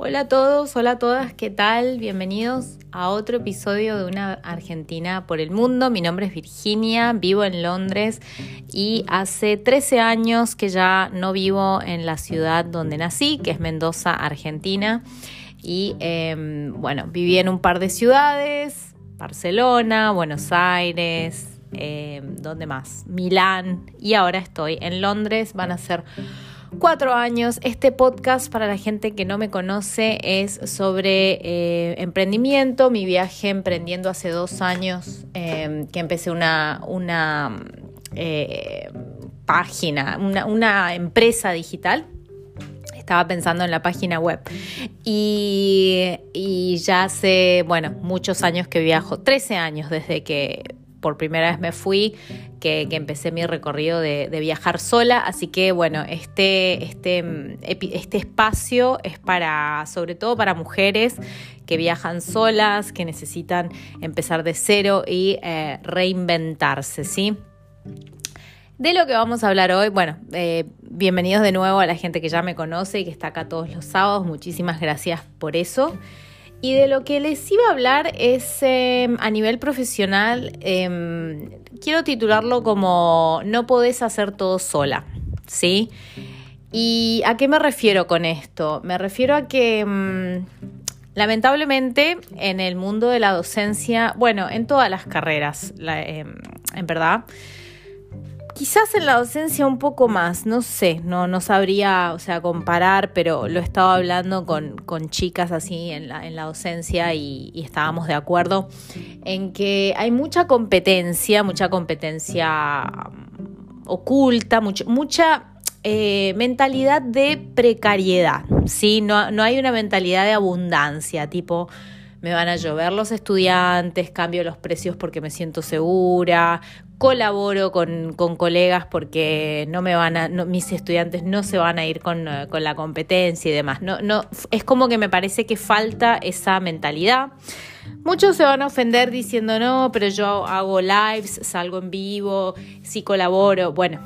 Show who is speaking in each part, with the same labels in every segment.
Speaker 1: Hola a todos, hola a todas, ¿qué tal? Bienvenidos a otro episodio de Una Argentina por el Mundo. Mi nombre es Virginia, vivo en Londres y hace 13 años que ya no vivo en la ciudad donde nací, que es Mendoza, Argentina. Y em, bueno, viví en un par de ciudades, Barcelona, Buenos Aires, em, ¿dónde más? Milán y ahora estoy en Londres. Van a ser cuatro años. Este podcast, para la gente que no me conoce, es sobre eh, emprendimiento. Mi viaje emprendiendo hace dos años, em, que empecé una, una eh, página, una, empresa digital estaba pensando en la página web. Y, y, ya hace, bueno, muchos años que viajo, 13 años desde que por primera vez me fui, que, empecé mi recorrido de, viajar sola. Así que bueno, este, este, este espacio es para, sobre todo para mujeres que viajan solas, que necesitan empezar de cero y eh, reinventarse, ¿sí? De lo que vamos a hablar hoy, bueno, eh, bienvenidos de nuevo a la gente que ya me conoce y que está acá todos los sábados, muchísimas gracias por eso. Y de lo que les iba a hablar es em, a nivel profesional, em, quiero titularlo como No podés hacer todo sola, ¿sí? ¿Y a qué me refiero con esto? Me refiero a que em, lamentablemente en el mundo de la docencia, bueno, en todas las carreras, en verdad, Quizás en la docencia un poco más, no sé, no, no sabría, o sea, comparar, pero lo he estado hablando con, chicas así en la, en la docencia y, estábamos de acuerdo en que hay mucha competencia, mucha competencia um, oculta, mucha eh, mentalidad de precariedad, ¿sí? No, no hay una mentalidad de abundancia, tipo me van a llover los estudiantes, cambio los precios porque me siento segura, colaboro con, colegas porque no me van a, mis estudiantes no se van a ir con, la competencia y demás. No, no, es como que me parece que falta esa mentalidad. Muchos se van a ofender diciendo no, pero yo hago lives, salgo en vivo, sí colaboro. Bueno,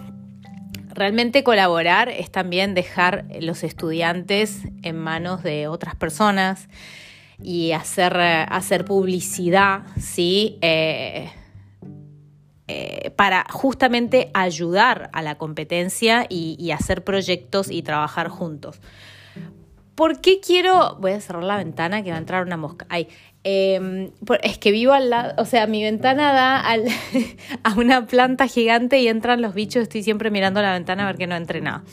Speaker 1: realmente colaborar es también dejar los estudiantes en manos de otras personas y hacer, hacer publicidad, ¿sí? Eh, eh, para justamente ayudar a la competencia y, hacer proyectos y trabajar juntos. ¿Por qué quiero.? Voy a cerrar la ventana que va a entrar una mosca. Ay, em, es que vivo al lado. O sea, mi ventana da a una planta gigante y entran los bichos. Estoy siempre mirando la ventana a ver que no entre nada.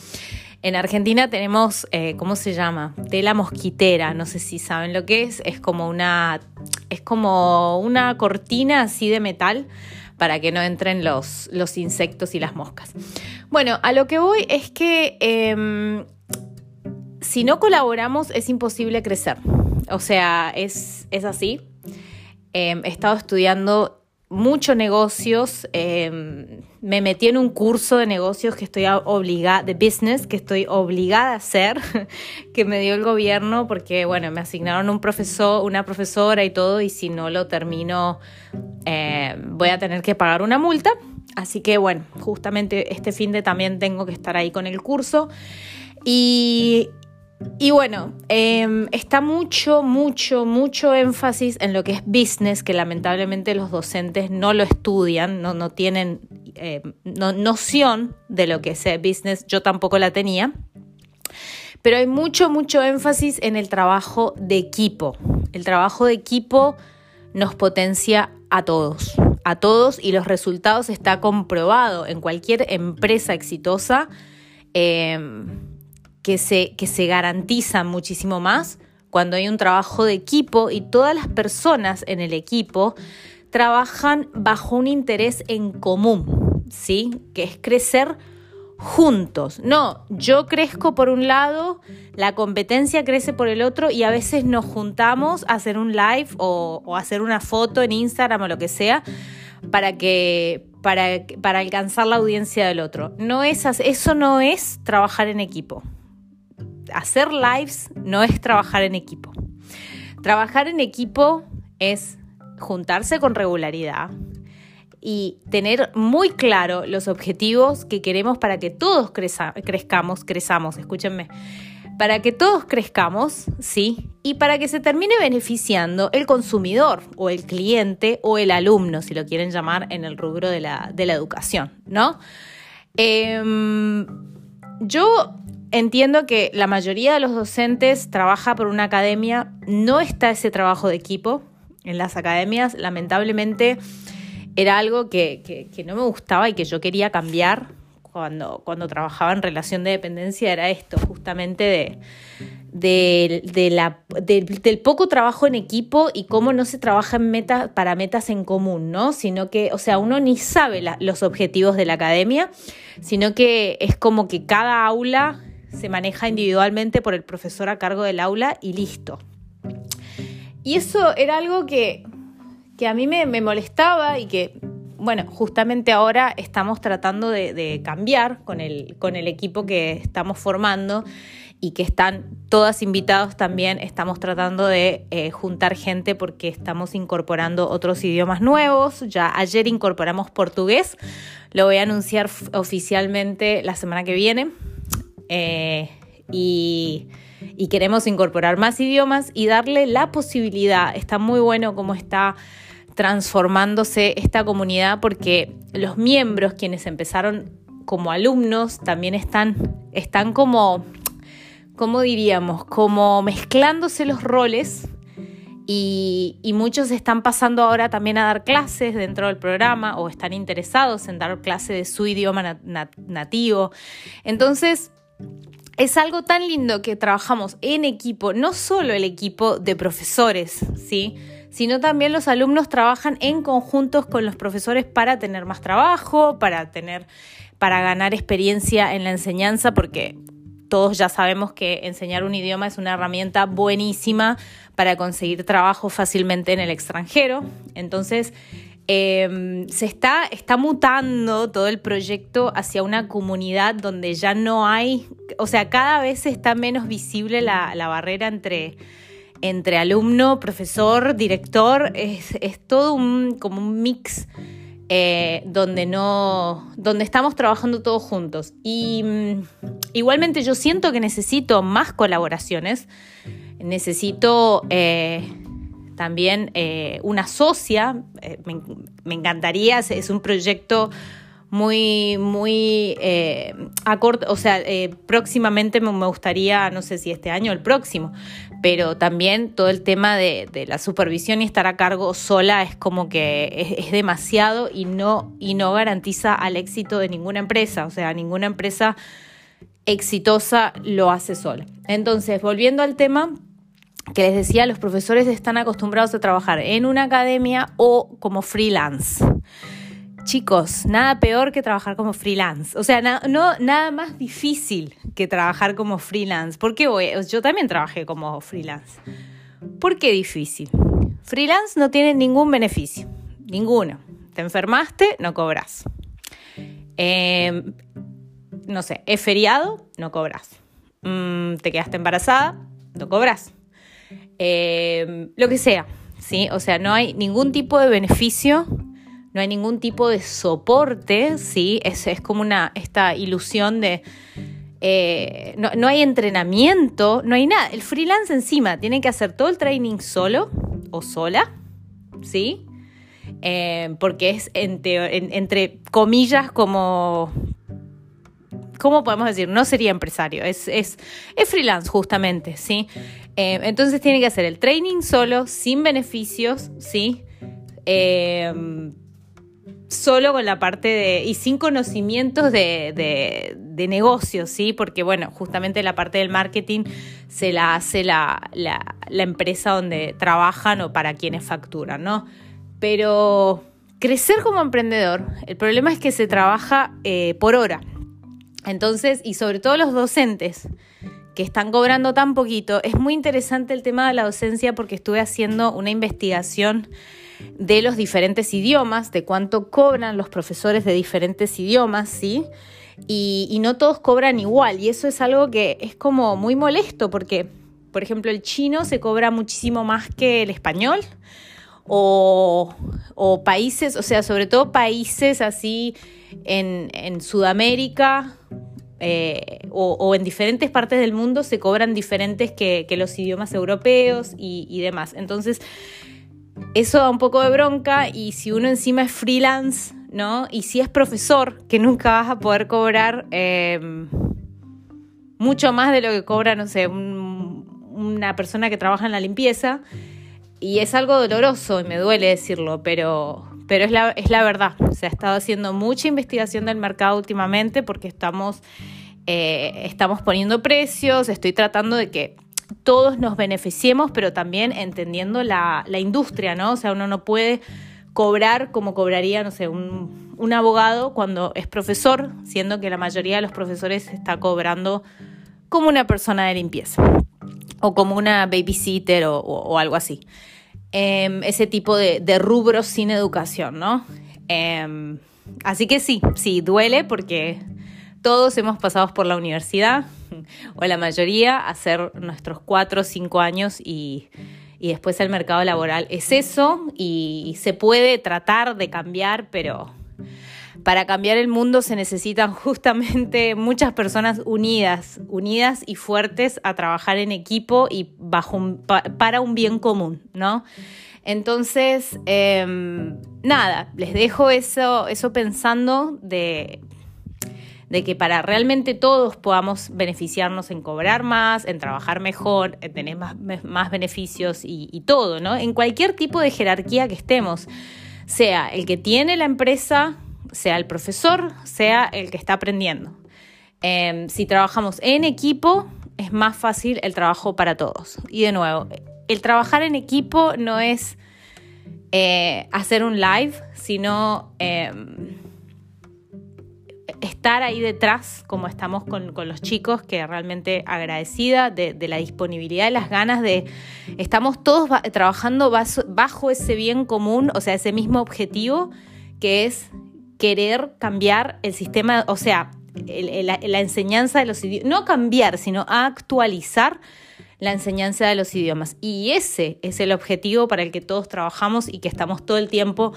Speaker 1: En Argentina tenemos, eh, ¿cómo se llama? Tela mosquitera, no sé si saben lo que es. Es como una, es como una cortina así de metal para que no entren los, los insectos y las moscas. Bueno, a lo que voy es que em, si no colaboramos es imposible crecer. O sea, es, así. Em, he estado estudiando mucho negocios. Em, me metí en un curso de negocios que estoy obligada, de business, que estoy obligada a hacer, que me dio el gobierno, porque bueno, me asignaron un profesor, una profesora y todo, y si no lo termino, eh, voy a tener que pagar una multa. Así que bueno, justamente este fin de también tengo que estar ahí con el curso. Y y bueno, em, está mucho, mucho, mucho énfasis en lo que es business, que lamentablemente los docentes no lo estudian, no, tienen em, noción de lo que es business, yo tampoco la tenía. Pero hay mucho, mucho énfasis en el trabajo de equipo. El trabajo de equipo nos potencia a todos, a todos y los resultados está comprobado en cualquier empresa exitosa. Em, que se, que se garantizan muchísimo más cuando hay un trabajo de equipo y todas las personas en el equipo trabajan bajo un interés en común, ¿sí? Que es crecer juntos. No, yo crezco por un lado, la competencia crece por el otro y a veces nos juntamos a hacer un live o, hacer una foto en Instagram o lo que sea para que para, para alcanzar la audiencia del otro. No es, eso no es trabajar en equipo. Hacer lives no es trabajar en equipo. Trabajar en equipo es juntarse con regularidad y tener muy claro los objetivos que queremos para que todos crezcamos, crezamos, escúchenme, para que todos crezcamos, ¿sí? Y para que se termine beneficiando el consumidor o el cliente o el alumno, si lo quieren llamar en el rubro de la, educación, ¿no? Em, yo entiendo que la mayoría de los docentes trabaja por una academia, no está ese trabajo de equipo en las academias, lamentablemente era algo que, no me gustaba y que yo quería cambiar cuando, cuando trabajaba en relación de dependencia, era esto, justamente del poco trabajo en equipo y cómo no se trabaja en metas, para metas en común, ¿no? Sino que, o sea, uno ni sabe los objetivos de la academia, sino que es como que cada aula se maneja individualmente por el profesor a cargo del aula y listo. Y eso era algo que, a mí me, molestaba y que, bueno, justamente ahora estamos tratando de, cambiar con el, con el equipo que estamos formando y que están todas invitados también. Estamos tratando de eh, juntar gente porque estamos incorporando otros idiomas nuevos. Ya ayer incorporamos portugués. Lo voy a anunciar oficialmente la semana que viene. Eh, y queremos incorporar más idiomas y darle la posibilidad. Está muy bueno cómo está transformándose esta comunidad porque los miembros, quienes empezaron como alumnos, también están, están como, ¿cómo diríamos? Como mezclándose los roles y, muchos están pasando ahora también a dar clases dentro del programa o están interesados en dar clases de su idioma nativo. Entonces, es algo tan lindo que trabajamos en equipo, no solo el equipo de profesores, ¿sí? sino también los alumnos trabajan en conjuntos con los profesores para tener más trabajo, para tener para ganar experiencia en la enseñanza porque todos ya sabemos que enseñar un idioma es una herramienta buenísima para conseguir trabajo fácilmente en el extranjero. Entonces, Em, se está, está mutando todo el proyecto hacia una comunidad donde ya no hay, o sea, cada vez está menos visible la, barrera entre, entre alumno, profesor, director, es, todo un, como un mix eh, donde no, donde estamos trabajando todos juntos. Y mm, igualmente yo siento que necesito más colaboraciones, necesito eh, también eh, una socia, eh, me, encantaría, es un proyecto muy, muy eh, o sea, próximamente me, gustaría, no sé si este año o el próximo, pero también todo el tema de, la supervisión y estar a cargo sola es como que es, demasiado y no, y no garantiza al éxito de ninguna empresa, o sea, ninguna empresa exitosa lo hace sola. Entonces, volviendo al tema, que les decía, los profesores están acostumbrados a trabajar en una academia o como freelance. Chicos, nada peor que trabajar como freelance. O sea, no, nada más difícil que trabajar como freelance. ¿Por qué voy? Yo también trabajé como freelance. ¿Por qué difícil? Freelance no tiene ningún beneficio. Ninguno. Te enfermaste, no cobras. Em, no sé, es feriado, no cobras. Mm, te quedaste embarazada, no cobras. Em, lo que sea, ¿sí? O sea, no hay ningún tipo de beneficio, no hay ningún tipo de soporte, ¿sí? Es, es como una, esta ilusión de... Eh, no, hay entrenamiento, no hay nada. El freelance encima tiene que hacer todo el training solo o sola, ¿sí? Em, porque es entre comillas como ¿cómo podemos decir? No sería empresario, es, es, es freelance justamente, ¿sí? Eh, entonces tiene que hacer el training solo, sin beneficios, ¿sí? Eh, solo con la parte de, y sin conocimientos de, de, negocios, ¿sí? Porque, bueno, justamente la parte del marketing se la hace la, la, empresa donde trabajan o para quienes facturan, ¿no? Pero crecer como emprendedor, el problema es que se trabaja eh, por hora. Entonces, y sobre todo los docentes que están cobrando tan poquito, es muy interesante el tema de la docencia porque estuve haciendo una investigación de los diferentes idiomas, de cuánto cobran los profesores de diferentes idiomas, ¿sí? Y, no todos cobran igual. Y eso es algo que es como muy molesto porque, por ejemplo, el chino se cobra muchísimo más que el español. O, o países, o sea, sobre todo países así en, en Sudamérica eh, o, en diferentes partes del mundo se cobran diferentes que, los idiomas europeos y, demás. Entonces, eso da un poco de bronca y si uno encima es freelance, ¿no? Y si es profesor, que nunca vas a poder cobrar em, mucho más de lo que cobra, no sé, una persona que trabaja en la limpieza. Y es algo doloroso y me duele decirlo, pero, pero es, la, es la verdad. Se ha estado haciendo mucha investigación del mercado últimamente porque estamos, eh, estamos poniendo precios, estoy tratando de que todos nos beneficiemos, pero también entendiendo la, industria, ¿no? O sea, uno no puede cobrar como cobraría, no sé, un, abogado cuando es profesor, siendo que la mayoría de los profesores está cobrando como una persona de limpieza o como una babysitter o, algo así. Em, ese tipo de, de, rubros sin educación, ¿no? Em, así que sí, sí, duele porque todos hemos pasado por la universidad, o la mayoría, hacer nuestros cuatro o cinco años y, después el mercado laboral es eso y se puede tratar de cambiar, pero para cambiar el mundo se necesitan justamente muchas personas unidas, unidas y fuertes a trabajar en equipo y bajo para un bien común, ¿no? Entonces, em, nada, les dejo eso, eso pensando de de que para realmente todos podamos beneficiarnos en cobrar más, en trabajar mejor, en tener más, más beneficios y, todo, ¿no? En cualquier tipo de jerarquía que estemos, sea el que tiene la empresa, sea el profesor, sea el que está aprendiendo. Em, si trabajamos en equipo, es más fácil el trabajo para todos. Y de nuevo, el trabajar en equipo no es eh, hacer un live, sino em, estar ahí detrás, como estamos con, los chicos, que realmente agradecida de, la disponibilidad y las ganas de, estamos todos trabajando bajo, ese bien común, o sea, ese mismo objetivo, que es querer cambiar el sistema, o sea, la, enseñanza de los idiomas, no cambiar, sino actualizar la enseñanza de los idiomas. Y ese es el objetivo para el que todos trabajamos y que estamos todo el tiempo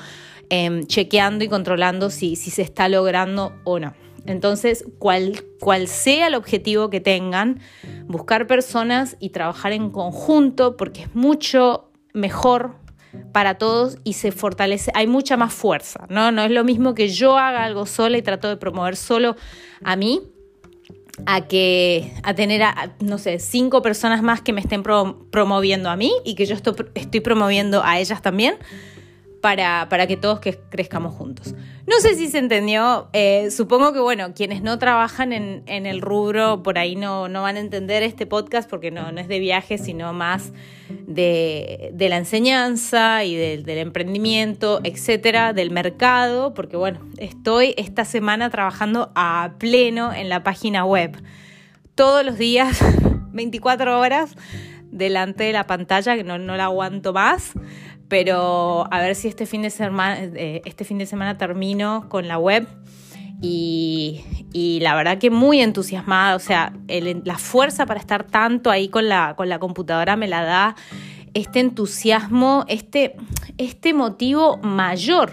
Speaker 1: Em, chequeando y controlando si, se está logrando o no. Entonces, cual, cual sea el objetivo que tengan, buscar personas y trabajar en conjunto porque es mucho mejor para todos y se fortalece, hay mucha más fuerza, ¿no? No es lo mismo que yo haga algo sola y trato de promover solo a mí, a que a tener a, no sé, cinco personas más que me estén promoviendo a mí y que yo estoy promoviendo a ellas también para, para que todos que crezcamos juntos. No sé si se entendió, eh, supongo que bueno, quienes no trabajan en, el rubro por ahí no, no, van a entender este podcast porque no, no es de viaje, sino más de, de la enseñanza y del emprendimiento, etcétera, del mercado, porque bueno, estoy esta semana trabajando a pleno en la página web. Todos los días, 24 horas, delante de la pantalla, que no, no la aguanto más pero a ver si este fin de semana, eh, este fin de semana termino con la web. Y, la verdad que muy entusiasmada, o sea, la fuerza para estar tanto ahí con la, con la computadora me la da este entusiasmo, este, este motivo mayor,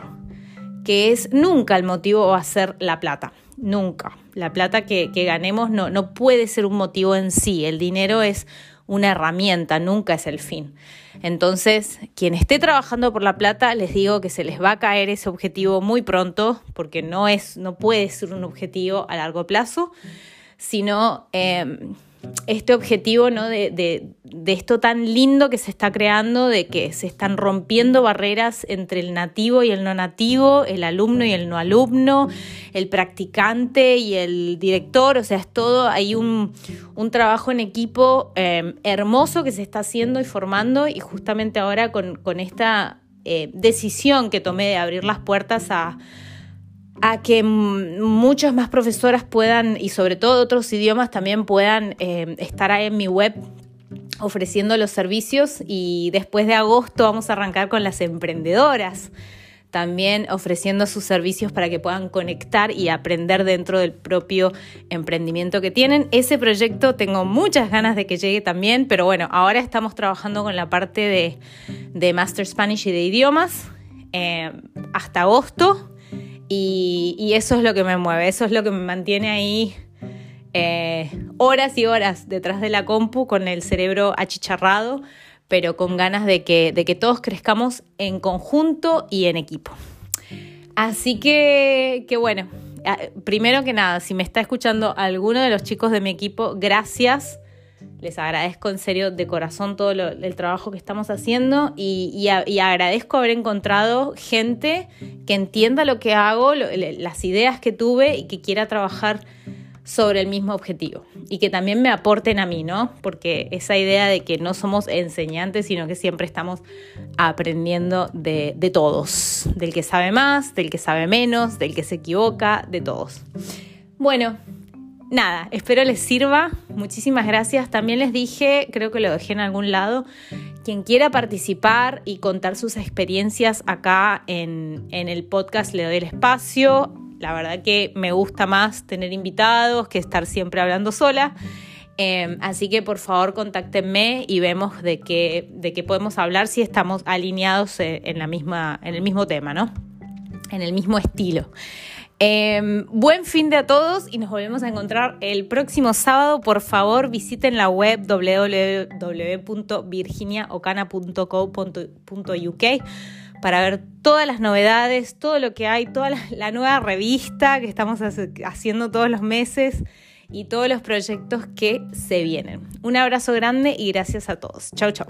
Speaker 1: que es nunca el motivo va a ser la plata, nunca. La plata que, que ganemos no, no puede ser un motivo en sí, el dinero es una herramienta, nunca es el fin. Entonces, quien esté trabajando por la plata, les digo que se les va a caer ese objetivo muy pronto, porque no es, no puede ser un objetivo a largo plazo, sino eh, este objetivo ¿no? de, de, de, esto tan lindo que se está creando, de que se están rompiendo barreras entre el nativo y el no nativo, el alumno y el no alumno, el practicante y el director, o sea, es todo, hay un, un trabajo en equipo eh, hermoso que se está haciendo y formando y justamente ahora con, con esta eh, decisión que tomé de abrir las puertas a, a que muchas más profesoras puedan, y sobre todo otros idiomas también puedan eh, estar ahí en mi web ofreciendo los servicios y después de agosto vamos a arrancar con las emprendedoras también ofreciendo sus servicios para que puedan conectar y aprender dentro del propio emprendimiento que tienen. Ese proyecto tengo muchas ganas de que llegue también, pero bueno, ahora estamos trabajando con la parte de, Master Spanish y de idiomas eh, hasta agosto y, eso es lo que me mueve, eso es lo que me mantiene ahí. Eh, horas y horas detrás de la compu con el cerebro achicharrado pero con ganas de que, de que todos crezcamos en conjunto y en equipo. Así que, que bueno, primero que nada, si me está escuchando alguno de los chicos de mi equipo, gracias. Les agradezco en serio de corazón todo el trabajo que estamos haciendo y, y, agradezco haber encontrado gente que entienda lo que hago, las ideas que tuve y que quiera trabajar sobre el mismo objetivo y que también me aporten a mí, ¿no? Porque esa idea de que no somos enseñantes, sino que siempre estamos aprendiendo de, todos, del que sabe más, del que sabe menos, del que se equivoca, de todos. Bueno, nada, espero les sirva. Muchísimas gracias. También les dije, creo que lo dejé en algún lado, quien quiera participar y contar sus experiencias acá en, en el podcast, le doy el espacio la verdad que me gusta más tener invitados que estar siempre hablando sola. Em, así que por favor contáctenme y vemos de qué, de qué podemos hablar si estamos alineados eh, en, la misma, en el mismo tema, ¿no? En el mismo estilo. Em, buen fin de a todos y nos volvemos a encontrar el próximo sábado. Por favor, visiten la web www.virginiaocana.co.uk para ver todas las novedades, todo lo que hay, toda la, nueva revista que estamos haciendo todos los meses y todos los proyectos que se vienen. Un abrazo grande y gracias a todos. Chau, chau.